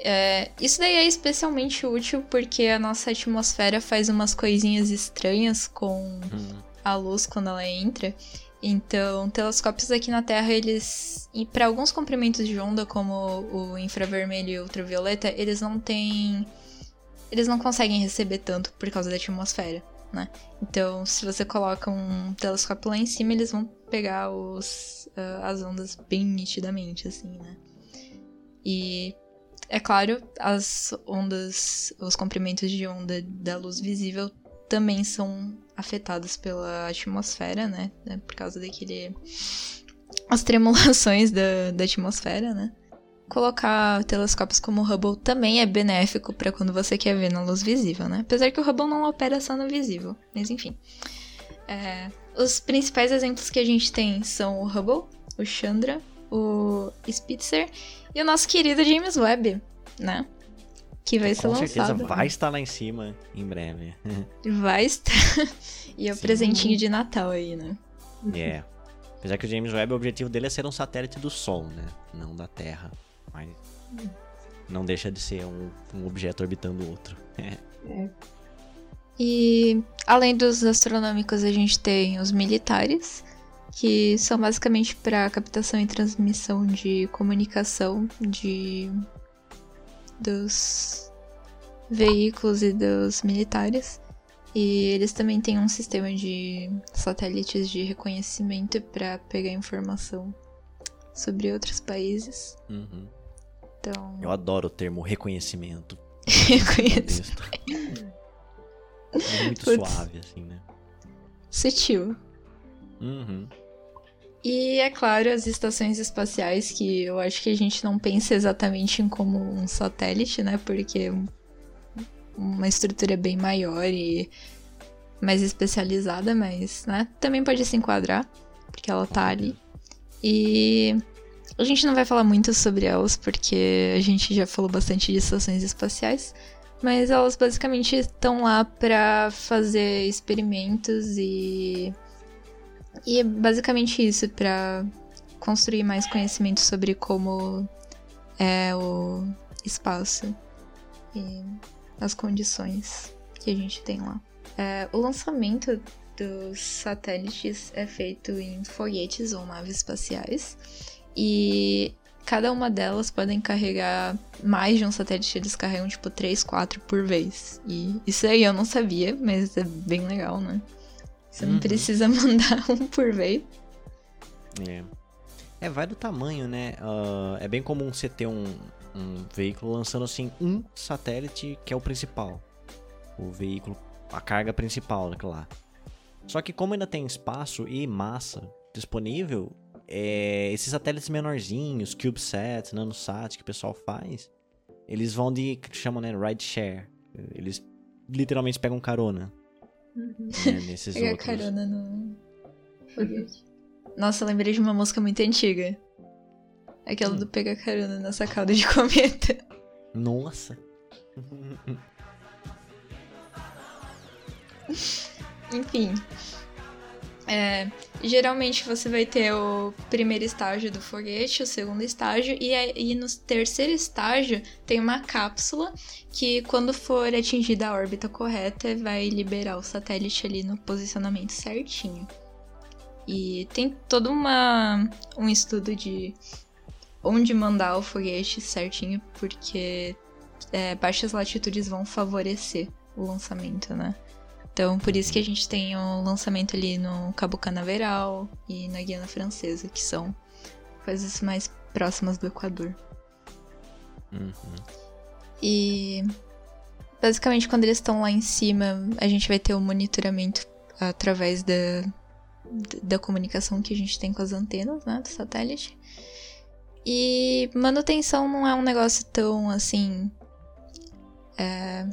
É, isso daí é especialmente útil porque a nossa atmosfera faz umas coisinhas estranhas com
hum,
a luz quando ela entra. Então, telescópios aqui na Terra, eles. Para alguns comprimentos de onda, como o infravermelho e o ultravioleta, eles não têm. Eles não conseguem receber tanto por causa da atmosfera, né? Então, se você coloca um telescópio lá em cima, eles vão pegar os, uh, as ondas bem nitidamente, assim, né? E é claro, as ondas, os comprimentos de onda da luz visível também são afetados pela atmosfera, né? Por causa daquele. as tremulações da, da atmosfera, né? Colocar telescópios como o Hubble também é benéfico para quando você quer ver na luz visível, né? Apesar que o Hubble não opera só no visível, mas enfim. É, os principais exemplos que a gente tem são o Hubble, o Chandra, o Spitzer e o nosso querido James Webb, né? Que vai
Com
ser lançado.
certeza vai estar lá em cima em breve. [LAUGHS]
Vai estar. e é o
Sim.
presentinho de Natal aí, né?
É. Apesar que o James Webb, o objetivo dele é ser um satélite do Sol, né? Não da Terra. Mas não deixa de ser um, um objeto orbitando o outro. [LAUGHS]
É.
E além dos astronômicos, a gente tem os militares, que são basicamente para captação e transmissão de comunicação de dos veículos e dos militares. E eles também têm um sistema de satélites de reconhecimento para pegar informação sobre outros países.
Uhum.
Então,
Eu adoro o termo reconhecimento. [LAUGHS]
reconheço.
Contexto. É muito
Putz.
suave, assim, né?
Sutil.
Uhum.
E, é claro, as estações espaciais, que eu acho que a gente não pensa exatamente em como um satélite, né? Porque um- uma estrutura bem maior e mais especializada, mas, né? Também pode se enquadrar, porque ela tá ali. E a gente não vai falar muito sobre elas, porque a gente já falou bastante de estações espaciais. Mas elas basicamente estão lá pra fazer experimentos e e é basicamente isso, pra construir mais conhecimento sobre como é o espaço e as condições que a gente tem lá. É, o lançamento dos satélites é feito em foguetes ou naves espaciais e cada uma delas podem carregar mais de um satélite, eles carregam tipo 3, 4 por vez. E isso aí eu não sabia, mas é bem legal, né? Você não
Uhum.
precisa [LAUGHS] mandar um por vez.
É. É, vai do tamanho, né? Ah, é bem comum você ter um, um veículo lançando assim um satélite que é o principal. O veículo, a carga principal daquilo lá. Só que como ainda tem espaço e massa disponível, é, esses satélites menorzinhos, CubeSat, NanoSat que o pessoal faz, eles vão de, que chamam, né, ride share. Eles literalmente pegam carona né, nesses
Pegar
outros.
carona no foguete. Nossa, lembrei de uma música muito antiga. Aquela
Hum.
do pegar carona nessa cauda de cometa.
Nossa.
Enfim. É, geralmente você vai ter o primeiro estágio do foguete, o segundo estágio, e aí no terceiro estágio tem uma cápsula que, quando for atingida a órbita correta, vai liberar o satélite ali no posicionamento certinho. E tem todo uma, um estudo de onde mandar o foguete certinho, porque é, baixas latitudes vão favorecer o lançamento, né? Então, por isso que a gente tem o lançamento ali no Cabo Canaveral e na Guiana Francesa, que são coisas mais próximas do Equador.
Uhum.
E basicamente quando eles estão lá em cima, a gente vai ter o monitoramento através da, da comunicação que a gente tem com as antenas, né, do satélite. E manutenção não é um negócio tão assim é,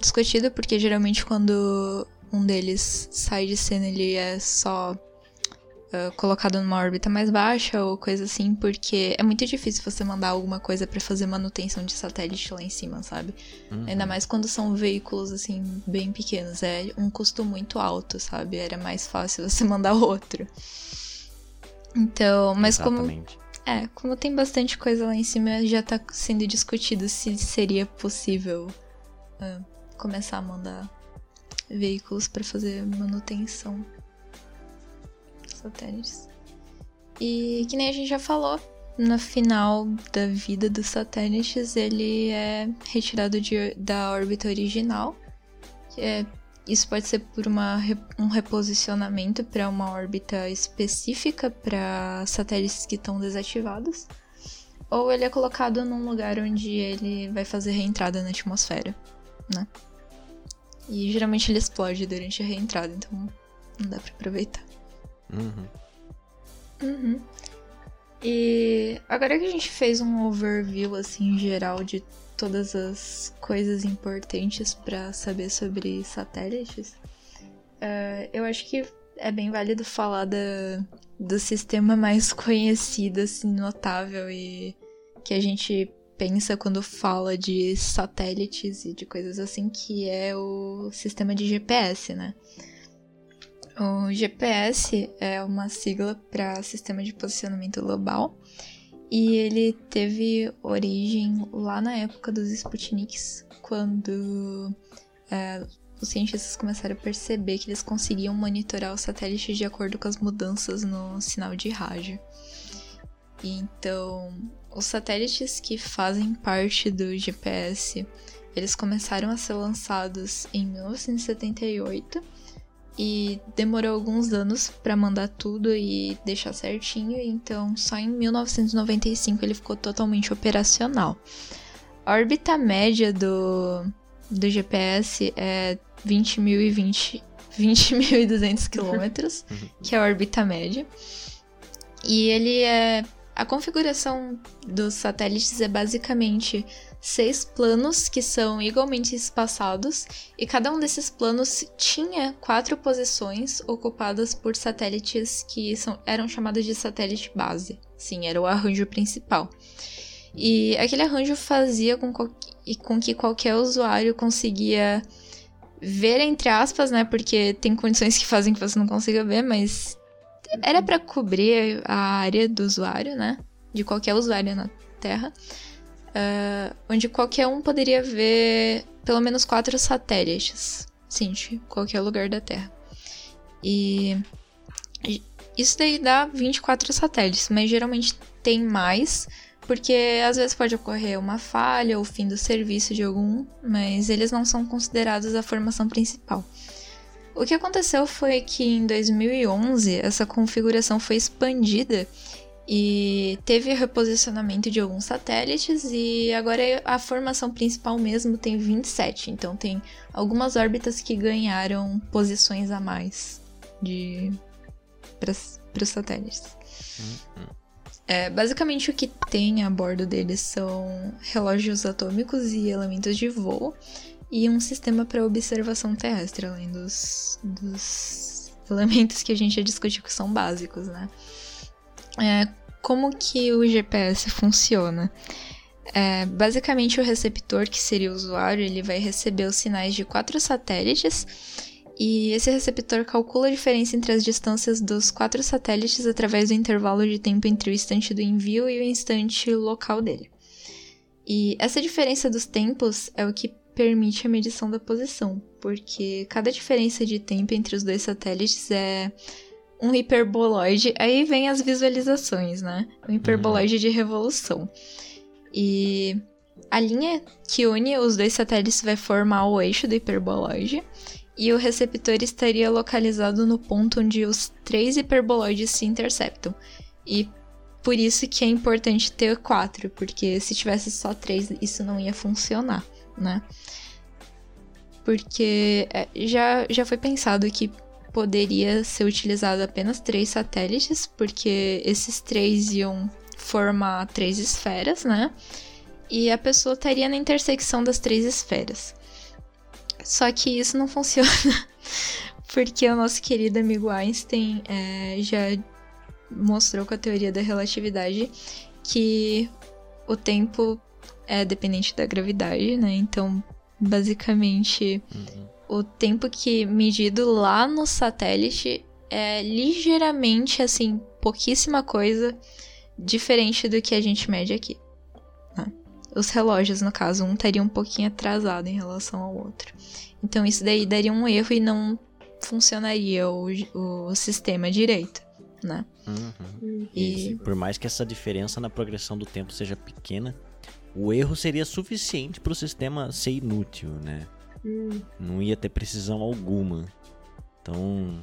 discutido, porque geralmente quando um deles sai de cena ele é só uh, colocado numa órbita mais baixa ou coisa assim, porque é muito difícil você mandar alguma coisa pra fazer manutenção de satélite lá em cima, sabe?
Uhum.
Ainda mais quando são veículos assim bem pequenos, é um custo muito alto, sabe? Era mais fácil [LAUGHS] você mandar outro. Então, mas como
Exatamente.
é, como tem bastante coisa lá em cima, já tá sendo discutido se seria possível ah, começar a mandar veículos pra fazer manutenção. satélites. E que nem a gente já falou, no final da vida dos satélites, ele é retirado de, da órbita original. É, isso pode ser por uma, um reposicionamento para uma órbita específica para satélites que estão desativados. Ou ele é colocado num lugar onde ele vai fazer reentrada na atmosfera, né? E geralmente ele explode durante a reentrada, então não dá para aproveitar.
Uhum.
Uhum. E agora que a gente fez um overview assim geral de todas as coisas importantes para saber sobre satélites, uh, eu acho que é bem válido falar da, do sistema mais [LAUGHS] conhecido, assim, notável e que a gente pensa quando fala de satélites e de coisas assim, que é o sistema de GPS, né? O GPS é uma sigla para Sistema de Posicionamento Global e ele teve origem lá na época dos Sputniks, quando é, os cientistas começaram a perceber que eles conseguiam monitorar os satélites de acordo com as mudanças no sinal de rádio. Então, os satélites que fazem parte do GPS, eles começaram a ser lançados em 1978 e demorou alguns anos para mandar tudo e deixar certinho, então só em 1995 ele ficou totalmente operacional. A órbita média do, do GPS é 20.020 20.200 quilômetros, que é a órbita média. E ele é a configuração dos satélites é basicamente seis planos que são igualmente espaçados, e cada um desses planos tinha quatro posições ocupadas por satélites que são, eram chamados de satélite base. Sim, era o arranjo principal. E aquele arranjo fazia com, com que qualquer usuário conseguia ver, entre aspas, né? Porque tem condições que fazem que você não consiga ver, mas era para cobrir a área do usuário, né? De qualquer usuário na Terra. Uh, onde qualquer um poderia ver pelo menos quatro satélites. Sim, de qualquer lugar da Terra. E isso daí dá 24 satélites, mas geralmente tem mais, porque às vezes pode ocorrer uma falha ou fim do serviço de algum, mas eles não são considerados a formação principal. O que aconteceu foi que em 2011 essa configuração foi expandida e teve reposicionamento de alguns satélites e agora a formação principal mesmo tem 27, então tem algumas órbitas que ganharam posições a mais de para os satélites. Uhum. É, basicamente o que tem a bordo deles são relógios atômicos e elementos de voo e um sistema para observação terrestre, além dos, dos elementos que a gente já discutiu que são básicos, né? É, como que o GPS funciona? É, basicamente, o receptor, que seria o usuário, ele vai receber os sinais de quatro satélites e esse receptor calcula a diferença entre as distâncias dos quatro satélites através do intervalo de tempo entre o instante do envio e o instante local dele. E essa diferença dos tempos é o que permite a medição da posição, porque cada diferença de tempo entre os dois satélites é um hiperboloide. Aí vem as visualizações, né? Um hiperboloide uhum. de revolução. E a linha que une os dois satélites vai formar o eixo do hiperboloide. E o receptor estaria localizado no ponto onde os três hiperboloides se interceptam. E por isso que é importante ter quatro, porque se tivesse só três, isso não ia funcionar, né? Porque é, já, já foi pensado que poderia ser utilizado apenas três satélites, porque esses três iam formar três esferas, né? E a pessoa estaria na intersecção das três esferas. Só que isso não [LAUGHS] funciona, porque o nosso querido amigo Einstein é, já mostrou com a teoria da relatividade que o tempo é dependente da gravidade, né? Então, basicamente, uhum o tempo que medido lá no satélite é ligeiramente, assim, pouquíssima coisa diferente do que a gente mede aqui. Né? Os relógios, no caso, um estaria um pouquinho atrasado em relação ao outro. Então isso daí daria um erro e não funcionaria o, o sistema direito. né?
Uhum.
E-
E por mais que essa diferença na progressão do tempo seja pequena, o erro seria suficiente para o sistema ser inútil, né?
Hum,
Não ia ter precisão alguma. Então,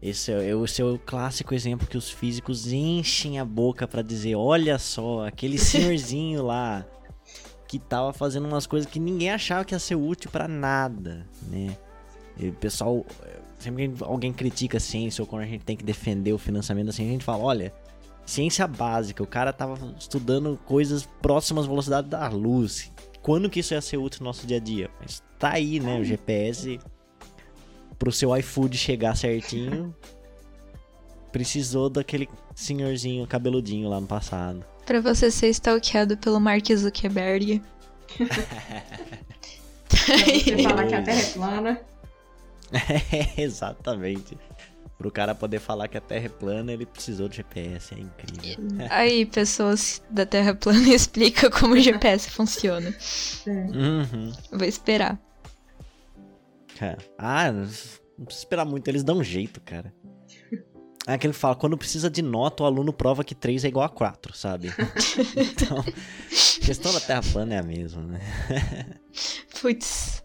esse é, esse é o clássico exemplo que os físicos enchem a boca para dizer: olha só, aquele [LAUGHS] senhorzinho lá que tava fazendo umas coisas que ninguém achava que ia ser útil para nada, né? E o pessoal, sempre que alguém critica a ciência ou quando a gente tem que defender o financiamento da ciência, a gente fala: olha, ciência básica, o cara tava estudando coisas próximas à velocidade da luz. Quando que isso ia ser útil no nosso dia a dia? Mas tá aí, né? O GPS pro seu iFood chegar certinho. [LAUGHS] Precisou daquele senhorzinho cabeludinho lá no passado.
Pra você ser stalkeado pelo Mark Zuckerberg. [LAUGHS]
pra você falar que a [LAUGHS] Terra é plana.
É, exatamente. Pro cara poder falar que a Terra é plana, ele precisou do GPS, é incrível. [LAUGHS]
Aí, pessoas da Terra plana, [LAUGHS] explica como o GPS funciona.
É.
Uhum.
Vou esperar.
Cara. Ah, não precisa esperar muito, eles dão um jeito, cara. É aquele que fala, quando precisa de nota, o aluno prova que 3 é igual a 4, sabe? [LAUGHS] então, a questão da Terra plana é a mesma, né?
Putz.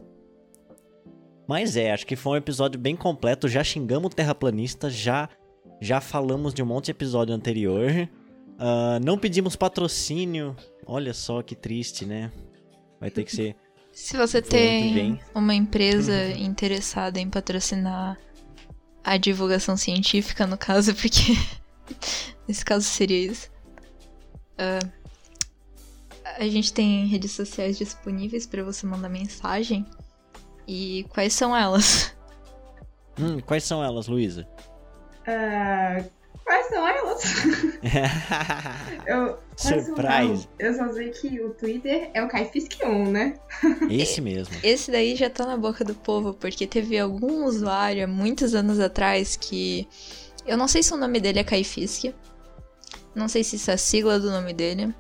Mas é, acho que foi um episódio bem completo. Já xingamos o terraplanista, já, já falamos de um monte de episódio anterior. Ah, não pedimos patrocínio. Olha só que triste, né? Vai ter que ser.
Se você tem uma empresa [LAUGHS] interessada em patrocinar a divulgação científica, no caso, porque [LAUGHS] nesse caso seria isso. Ah, a gente tem redes sociais disponíveis para você mandar mensagem. E quais são elas?
Hum, quais são elas, Luísa?
Ah, quais são elas? [LAUGHS] Eu, quais são
Surprise!
elas? Eu só sei que o Twitter é o Kaifisk1, né? [LAUGHS]
Esse mesmo.
Esse daí já tá na boca do povo, porque teve algum usuário há muitos anos atrás que. Eu não sei se o nome dele é Kaifisk. Não sei se isso é a sigla do nome dele.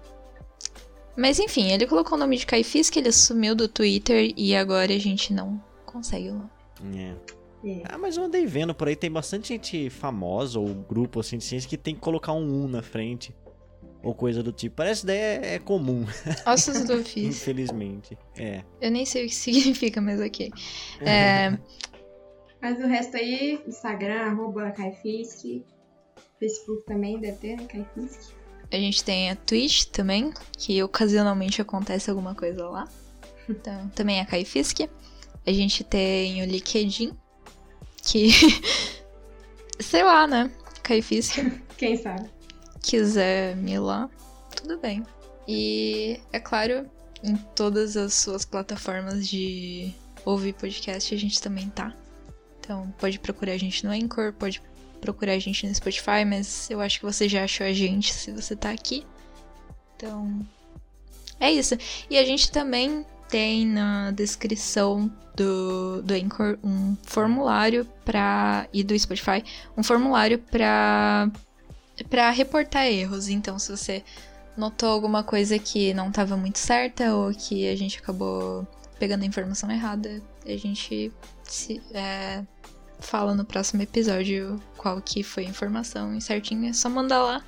Mas enfim, ele colocou o nome de Kaifisk, ele sumiu do Twitter e agora a gente não consegue o nome.
É.
É.
Ah, mas eu andei vendo por aí, tem bastante gente famosa ou grupo assim de ciência que tem que colocar um 1 na frente. Ou coisa do tipo. Parece que daí é, é comum, [LAUGHS]
Ossos do ofício.
infelizmente. É.
Eu nem sei o que [LAUGHS] significa, mas ok. É, [LAUGHS]
Mas o resto aí, Instagram, arroba Kaifisk. Facebook também deve ter, né? Kaifisk.
A gente tem a Twitch também, que ocasionalmente acontece alguma coisa lá. Então, também é Kaifisk. A gente tem o LinkedIn, que. [LAUGHS] sei lá, né? Kaifisk.
Quem sabe?
quiser me lá, tudo bem. E, é claro, em todas as suas plataformas de ouvir podcast a gente também tá. Então, pode procurar a gente no Anchor, pode procurar a gente no Spotify, mas eu acho que você já achou a gente se você tá aqui. Então, é isso. E a gente também tem na descrição do, do Anchor um formulário para e do Spotify um formulário para para reportar erros. Então, se você notou alguma coisa que não estava muito certa ou que a gente acabou pegando a informação errada, a gente se, é, fala no próximo episódio qual que foi a informação e certinho. É só mandar lá,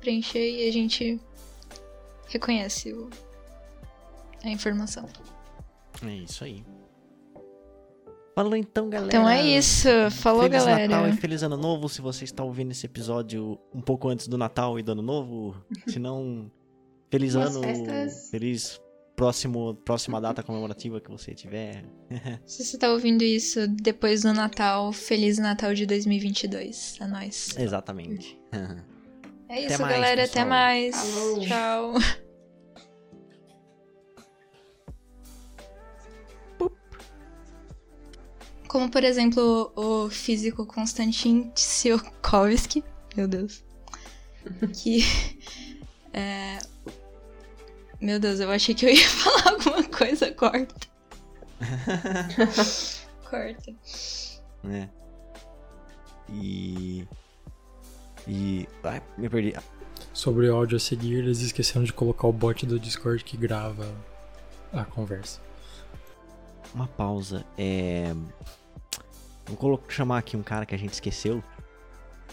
preencher e a gente reconhece o- a informação.
É isso aí. Falou então, galera.
Então é isso. Falou,
feliz
galera.
Natal e feliz Ano Novo. Se você está ouvindo esse episódio um pouco antes do Natal e do Ano Novo, [LAUGHS] se não, feliz
Boas
ano,
festas.
feliz próximo, próxima data comemorativa que você tiver. [LAUGHS]
Se você tá ouvindo isso depois do Natal, Feliz Natal de 2022. É nóis.
Exatamente.
É
Até
isso,
mais,
galera. Até mais.
Falou.
Tchau. Como, por exemplo, o físico Konstantin Tsiolkovsky. Meu Deus. Que. [LAUGHS] é, Meu Deus, eu achei que eu ia [LAUGHS] falar alguma coisa. Corta. [LAUGHS] Corta.
né? E. E. Ai, me perdi.
Sobre o áudio a seguir, eles esqueceram de colocar o bot do Discord que grava a conversa.
Uma pausa. É. Vou colo- chamar aqui um cara que a gente esqueceu.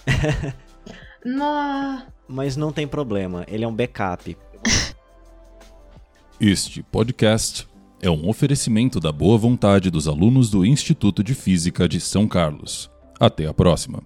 [LAUGHS] Mas não tem problema, ele é um backup.
Este podcast é um oferecimento da boa vontade dos alunos do Instituto de Física de São Carlos. Até a próxima.